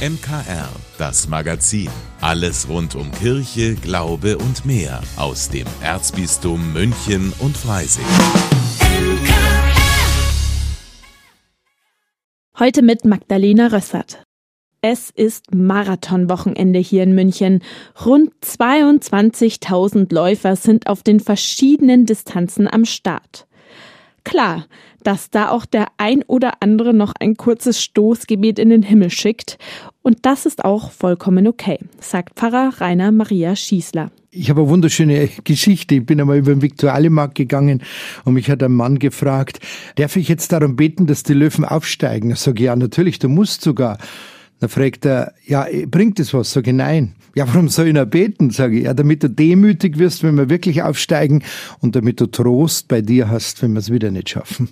MKR, das Magazin. Alles rund um Kirche, Glaube und mehr aus dem Erzbistum München und Freising. Heute mit Magdalena Rössert. Es ist Marathonwochenende hier in München. Rund 22.000 Läufer sind auf den verschiedenen Distanzen am Start. Klar, dass da auch der ein oder andere noch ein kurzes Stoßgebet in den Himmel schickt. Und das ist auch vollkommen okay, sagt Pfarrer Rainer Maria Schießler. Ich habe eine wunderschöne Geschichte. Ich bin einmal über den Viktualienmarkt gegangen und mich hat ein Mann gefragt, darf ich jetzt darum beten, dass die Löwen aufsteigen? Ich sage, ja, natürlich, du musst sogar. Dann fragt er, ja, bringt es was? Ich, nein. Ja, warum soll ich noch beten? Sage ich, ja, damit du demütig wirst, wenn wir wirklich aufsteigen und damit du Trost bei dir hast, wenn wir es wieder nicht schaffen.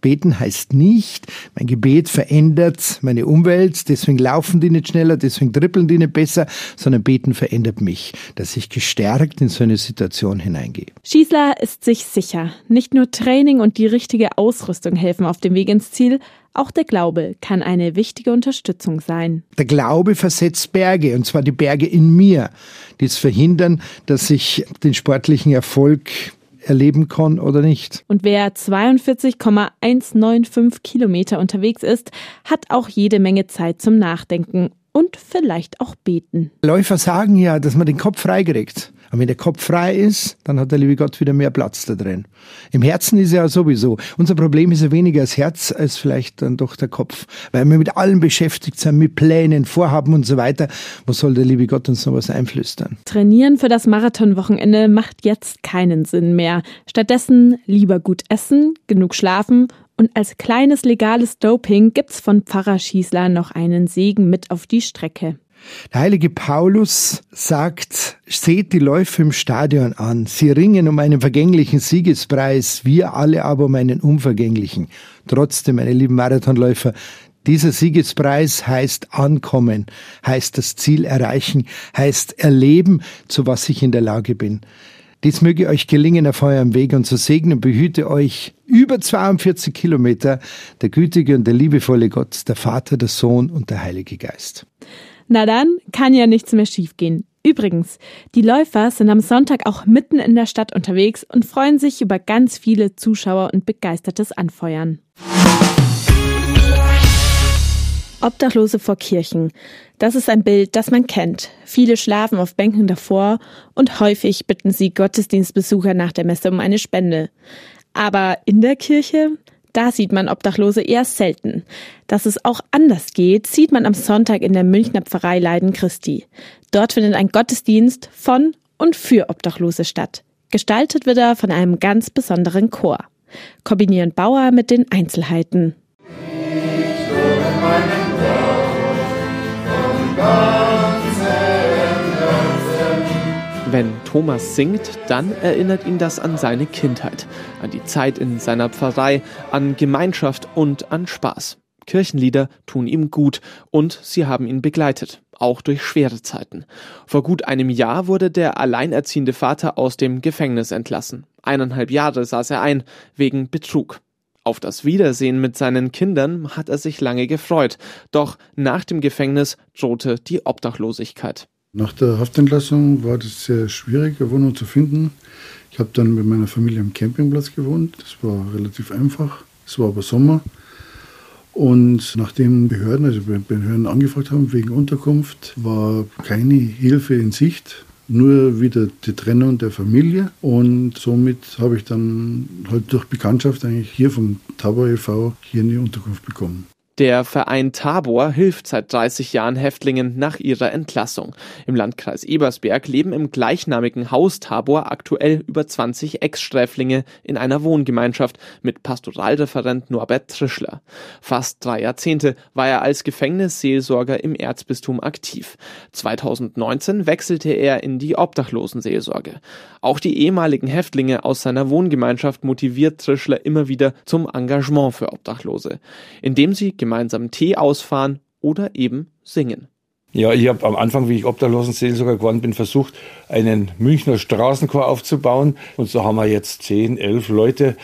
Beten heißt nicht, mein Gebet verändert meine Umwelt, deswegen laufen die nicht schneller, deswegen trippeln die nicht besser, sondern Beten verändert mich, dass ich gestärkt in so eine Situation hineingehe. Schießler ist sich sicher, nicht nur Training und die richtige Ausrüstung helfen auf dem Weg ins Ziel, auch der Glaube kann eine wichtige Unterstützung sein. Der Glaube versetzt Berge, und zwar die Berge in mir, die es verhindern, dass ich den sportlichen Erfolg erleben kann oder nicht. Und wer 42,195 Kilometer unterwegs ist, hat auch jede Menge Zeit zum Nachdenken und vielleicht auch beten. Läufer sagen ja, dass man den Kopf freikriegt. Und wenn der Kopf frei ist, dann hat der liebe Gott wieder mehr Platz da drin. Im Herzen ist er ja sowieso. Unser Problem ist ja weniger das Herz als vielleicht dann doch der Kopf. Weil wir mit allem beschäftigt sind, mit Plänen, Vorhaben und so weiter. Was soll der liebe Gott uns noch was einflüstern? Trainieren für das Marathonwochenende macht jetzt keinen Sinn mehr. Stattdessen lieber gut essen, genug schlafen und als kleines legales Doping gibt's von Pfarrer Schießler noch einen Segen mit auf die Strecke. Der heilige Paulus sagt, seht die Läufe im Stadion an. Sie ringen um einen vergänglichen Siegespreis, wir alle aber um einen unvergänglichen. Trotzdem, meine lieben Marathonläufer, dieser Siegespreis heißt ankommen, heißt das Ziel erreichen, heißt erleben, zu was ich in der Lage bin. Dies möge euch gelingen auf eurem Weg und so segne und behüte euch über 42 Kilometer der gütige und der liebevolle Gott, der Vater, der Sohn und der Heilige Geist. Na dann kann ja nichts mehr schiefgehen. Übrigens, die Läufer sind am Sonntag auch mitten in der Stadt unterwegs und freuen sich über ganz viele Zuschauer und begeistertes Anfeuern. Obdachlose vor Kirchen. Das ist ein Bild, das man kennt. Viele schlafen auf Bänken davor und häufig bitten sie Gottesdienstbesucher nach der Messe um eine Spende. Aber in der Kirche? Da sieht man Obdachlose eher selten. Dass es auch anders geht, sieht man am Sonntag in der Münchner Pfarrei Leiden Christi. Dort findet ein Gottesdienst von und für Obdachlose statt. Gestaltet wird er von einem ganz besonderen Chor. Kombinieren Bauer mit den Einzelheiten. Wenn Thomas singt, dann erinnert ihn das an seine Kindheit, an die Zeit in seiner Pfarrei, an Gemeinschaft und an Spaß. Kirchenlieder tun ihm gut und sie haben ihn begleitet, auch durch schwere Zeiten. Vor gut einem Jahr wurde der alleinerziehende Vater aus dem Gefängnis entlassen. Eineinhalb Jahre saß er ein, wegen Betrug. Auf das Wiedersehen mit seinen Kindern hat er sich lange gefreut, doch nach dem Gefängnis drohte die Obdachlosigkeit. Nach der Haftentlassung war es sehr schwierig, eine Wohnung zu finden. Ich habe dann mit meiner Familie am Campingplatz gewohnt. Das war relativ einfach. Es war aber Sommer. Und nachdem Behörden, also Behörden angefragt haben wegen Unterkunft, war keine Hilfe in Sicht, nur wieder die Trennung der Familie. Und somit habe ich dann halt durch Bekanntschaft eigentlich hier vom Tabor e.V. hier eine Unterkunft bekommen. Der Verein Tabor hilft seit 30 Jahren Häftlingen nach ihrer Entlassung. Im Landkreis Ebersberg leben im gleichnamigen Haus Tabor aktuell über 20 Ex-Sträflinge in einer Wohngemeinschaft mit Pastoralreferent Norbert Trischler. Fast drei Jahrzehnte war er als Gefängnisseelsorger im Erzbistum aktiv. 2019 wechselte er in die Obdachlosenseelsorge. Auch die ehemaligen Häftlinge aus seiner Wohngemeinschaft motiviert Trischler immer wieder zum Engagement für Obdachlose, indem sie gemeinsam Tee ausfahren oder eben singen. Ja, ich habe am Anfang, wie ich Obdachlosenseelsorger geworden bin, versucht, einen Münchner Straßenchor aufzubauen. Und so haben wir jetzt zehn, elf Leute,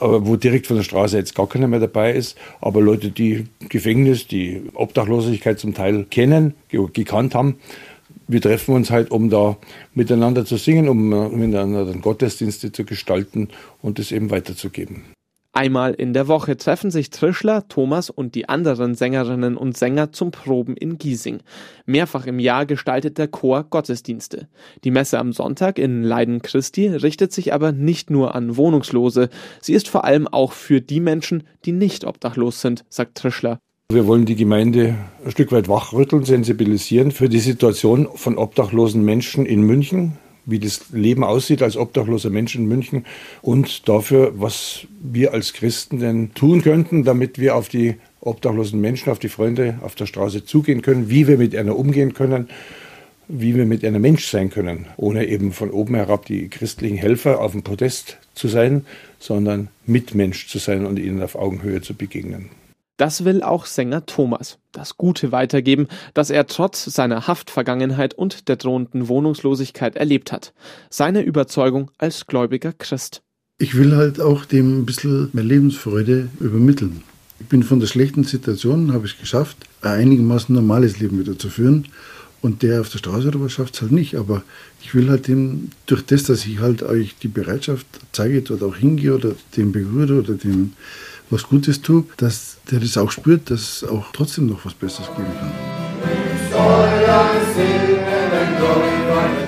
wo direkt von der Straße jetzt gar keiner mehr dabei ist, aber Leute, die Gefängnis, die Obdachlosigkeit zum Teil kennen, gekannt haben. Wir treffen uns halt, um da miteinander zu singen, um miteinander dann Gottesdienste zu gestalten und es eben weiterzugeben. Einmal in der Woche treffen sich Trischler, Thomas und die anderen Sängerinnen und Sänger zum Proben in Giesing. Mehrfach im Jahr gestaltet der Chor Gottesdienste. Die Messe am Sonntag in Leiden Christi richtet sich aber nicht nur an Wohnungslose. Sie ist vor allem auch für die Menschen, die nicht obdachlos sind, sagt Trischler. Wir wollen die Gemeinde ein Stück weit wachrütteln, sensibilisieren für die Situation von obdachlosen Menschen in München, wie das Leben aussieht als obdachloser Mensch in München und dafür, was wir als Christen denn tun könnten, damit wir auf die obdachlosen Menschen, auf die Freunde auf der Straße zugehen können, wie wir mit einer umgehen können, wie wir mit einer Mensch sein können, ohne eben von oben herab die christlichen Helfer auf dem Podest zu sein, sondern Mitmensch zu sein und ihnen auf Augenhöhe zu begegnen. Das will auch Sänger Thomas. Das Gute weitergeben, das er trotz seiner Haftvergangenheit und der drohenden Wohnungslosigkeit erlebt hat. Seine Überzeugung als gläubiger Christ. Ich will halt auch dem ein bisschen mehr Lebensfreude übermitteln. Ich bin von der schlechten Situation, habe ich es geschafft, ein einigermaßen normales Leben wieder zu führen. Und der auf der Straße oder schafft es halt nicht. Aber ich will halt dem, durch das, dass ich halt euch die Bereitschaft zeige, dort auch hingehe oder den berühre oder dem was Gutes tue, dass der das auch spürt, dass es auch trotzdem noch was Besseres geben kann.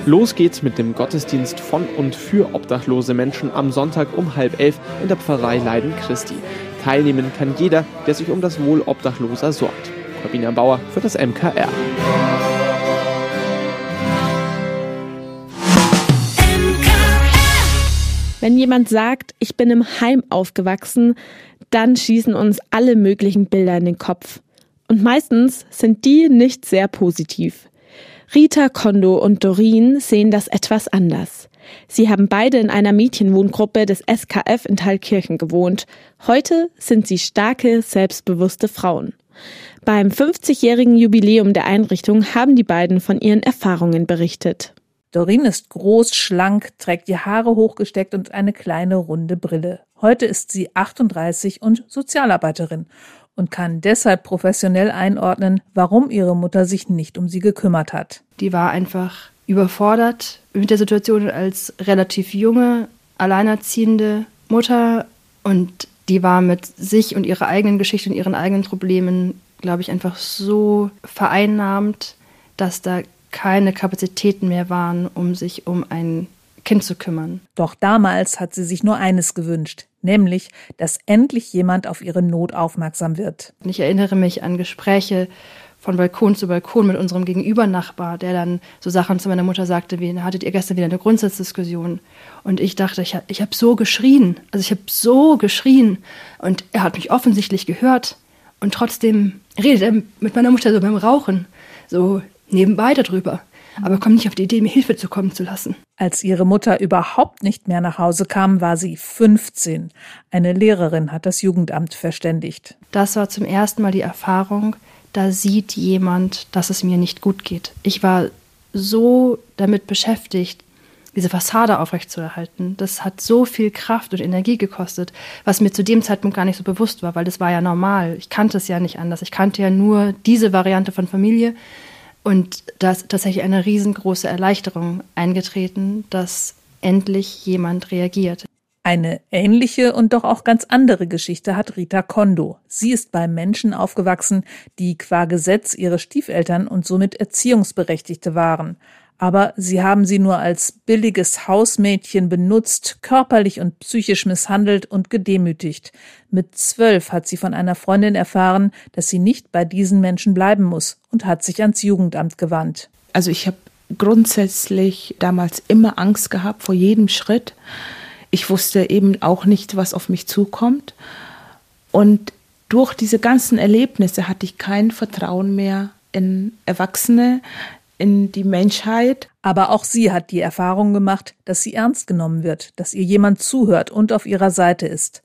Los geht's mit dem Gottesdienst von und für obdachlose Menschen am Sonntag um halb elf in der Pfarrei Leiden Christi. Teilnehmen kann jeder, der sich um das Wohl Obdachloser sorgt. Corbina Bauer für das MKR. Wenn jemand sagt, ich bin im Heim aufgewachsen, dann schießen uns alle möglichen Bilder in den Kopf. Und meistens sind die nicht sehr positiv. Rita Kondo und Dorin sehen das etwas anders. Sie haben beide in einer Mädchenwohngruppe des SKF in Thalkirchen gewohnt. Heute sind sie starke, selbstbewusste Frauen. Beim 50-jährigen Jubiläum der Einrichtung haben die beiden von ihren Erfahrungen berichtet. Doreen ist groß, schlank, trägt die Haare hochgesteckt und eine kleine runde Brille. Heute ist sie 38 und Sozialarbeiterin und kann deshalb professionell einordnen, warum ihre Mutter sich nicht um sie gekümmert hat. Die war einfach überfordert mit der Situation als relativ junge, alleinerziehende Mutter und die war mit sich und ihrer eigenen Geschichte und ihren eigenen Problemen, glaube ich, einfach so vereinnahmt, dass da keine Kapazitäten mehr waren, um sich um ein Kind zu kümmern. Doch damals hat sie sich nur eines gewünscht, nämlich, dass endlich jemand auf ihre Not aufmerksam wird. Ich erinnere mich an Gespräche von Balkon zu Balkon mit unserem Gegenübernachbar, der dann so Sachen zu meiner Mutter sagte, wie hattet ihr gestern wieder eine Grundsatzdiskussion? Und ich dachte, ich habe ich hab so geschrien, also ich habe so geschrien und er hat mich offensichtlich gehört und trotzdem redet er mit meiner Mutter so beim Rauchen, so nebenbei darüber aber komm nicht auf die Idee, mir Hilfe zukommen zu lassen. Als ihre Mutter überhaupt nicht mehr nach Hause kam, war sie 15. Eine Lehrerin hat das Jugendamt verständigt. Das war zum ersten Mal die Erfahrung, da sieht jemand, dass es mir nicht gut geht. Ich war so damit beschäftigt, diese Fassade aufrechtzuerhalten. Das hat so viel Kraft und Energie gekostet, was mir zu dem Zeitpunkt gar nicht so bewusst war, weil das war ja normal. Ich kannte es ja nicht anders. Ich kannte ja nur diese Variante von Familie. Und da ist tatsächlich eine riesengroße Erleichterung eingetreten, dass endlich jemand reagiert. Eine ähnliche und doch auch ganz andere Geschichte hat Rita Kondo. Sie ist bei Menschen aufgewachsen, die qua Gesetz ihre Stiefeltern und somit Erziehungsberechtigte waren aber sie haben sie nur als billiges Hausmädchen benutzt, körperlich und psychisch misshandelt und gedemütigt. Mit zwölf hat sie von einer Freundin erfahren, dass sie nicht bei diesen Menschen bleiben muss und hat sich ans Jugendamt gewandt. Also ich habe grundsätzlich damals immer Angst gehabt vor jedem Schritt. Ich wusste eben auch nicht, was auf mich zukommt. Und durch diese ganzen Erlebnisse hatte ich kein Vertrauen mehr in Erwachsene, in die Menschheit. Aber auch sie hat die Erfahrung gemacht, dass sie ernst genommen wird, dass ihr jemand zuhört und auf ihrer Seite ist.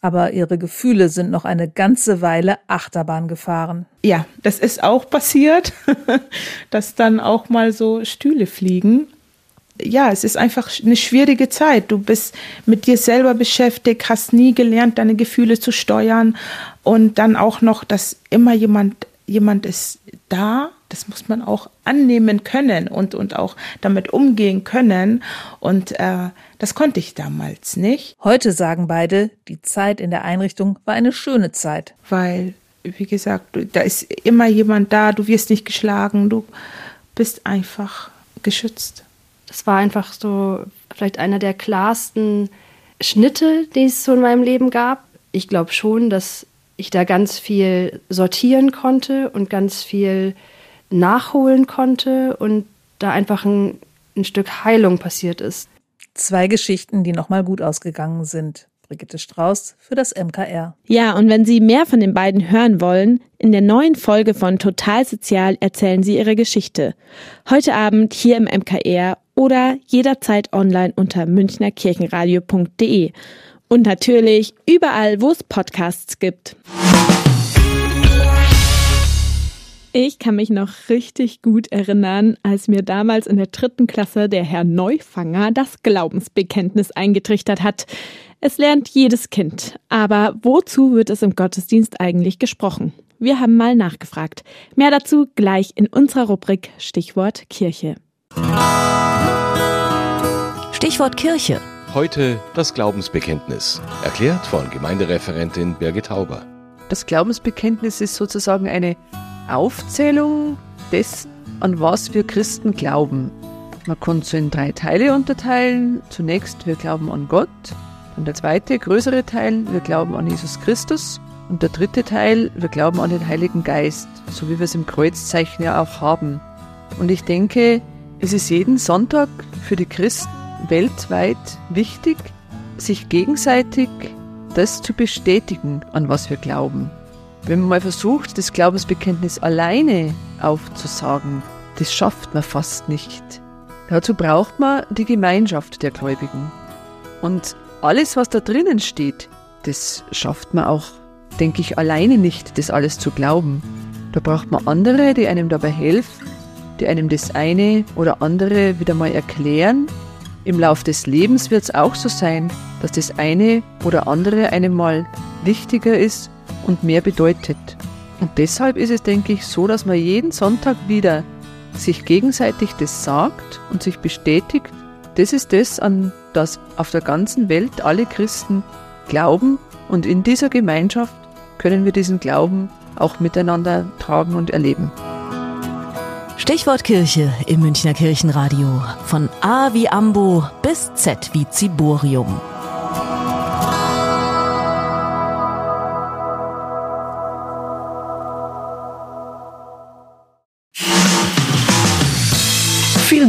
Aber ihre Gefühle sind noch eine ganze Weile Achterbahn gefahren. Ja, das ist auch passiert, dass dann auch mal so Stühle fliegen. ja, es ist einfach eine schwierige Zeit. Du bist mit dir selber beschäftigt, hast nie gelernt, deine Gefühle zu steuern und dann auch noch, dass immer jemand, jemand ist da. Das muss man auch annehmen können und, und auch damit umgehen können. Und äh, das konnte ich damals nicht. Heute sagen beide, die Zeit in der Einrichtung war eine schöne Zeit. Weil, wie gesagt, da ist immer jemand da, du wirst nicht geschlagen, du bist einfach geschützt. Das war einfach so vielleicht einer der klarsten Schnitte, die es so in meinem Leben gab. Ich glaube schon, dass ich da ganz viel sortieren konnte und ganz viel nachholen konnte und da einfach ein, ein Stück Heilung passiert ist. Zwei Geschichten, die nochmal gut ausgegangen sind. Brigitte Strauß für das MKR. Ja, und wenn Sie mehr von den beiden hören wollen, in der neuen Folge von Total Sozial erzählen sie ihre Geschichte. Heute Abend hier im MKR oder jederzeit online unter münchnerkirchenradio.de. Und natürlich überall, wo es Podcasts gibt. Ich kann mich noch richtig gut erinnern, als mir damals in der dritten Klasse der Herr Neufanger das Glaubensbekenntnis eingetrichtert hat. Es lernt jedes Kind. Aber wozu wird es im Gottesdienst eigentlich gesprochen? Wir haben mal nachgefragt. Mehr dazu gleich in unserer Rubrik Stichwort Kirche. Stichwort Kirche. Heute das Glaubensbekenntnis. Erklärt von Gemeindereferentin Birgit Hauber. Das Glaubensbekenntnis ist sozusagen eine Aufzählung dessen, an was wir Christen glauben. Man kann es in drei Teile unterteilen. Zunächst, wir glauben an Gott. Und der zweite, größere Teil, wir glauben an Jesus Christus. Und der dritte Teil, wir glauben an den Heiligen Geist, so wie wir es im Kreuzzeichen ja auch haben. Und ich denke, es ist jeden Sonntag für die Christen weltweit wichtig, sich gegenseitig das zu bestätigen, an was wir glauben. Wenn man mal versucht, das Glaubensbekenntnis alleine aufzusagen, das schafft man fast nicht. Dazu braucht man die Gemeinschaft der Gläubigen. Und alles, was da drinnen steht, das schafft man auch, denke ich, alleine nicht, das alles zu glauben. Da braucht man andere, die einem dabei helfen, die einem das eine oder andere wieder mal erklären. Im Lauf des Lebens wird es auch so sein, dass das eine oder andere einem mal wichtiger ist und mehr bedeutet. Und deshalb ist es, denke ich, so, dass man jeden Sonntag wieder sich gegenseitig das sagt und sich bestätigt, das ist das, an das auf der ganzen Welt alle Christen glauben und in dieser Gemeinschaft können wir diesen Glauben auch miteinander tragen und erleben. Stichwort Kirche im Münchner Kirchenradio. Von A wie Ambo bis Z wie Ziborium.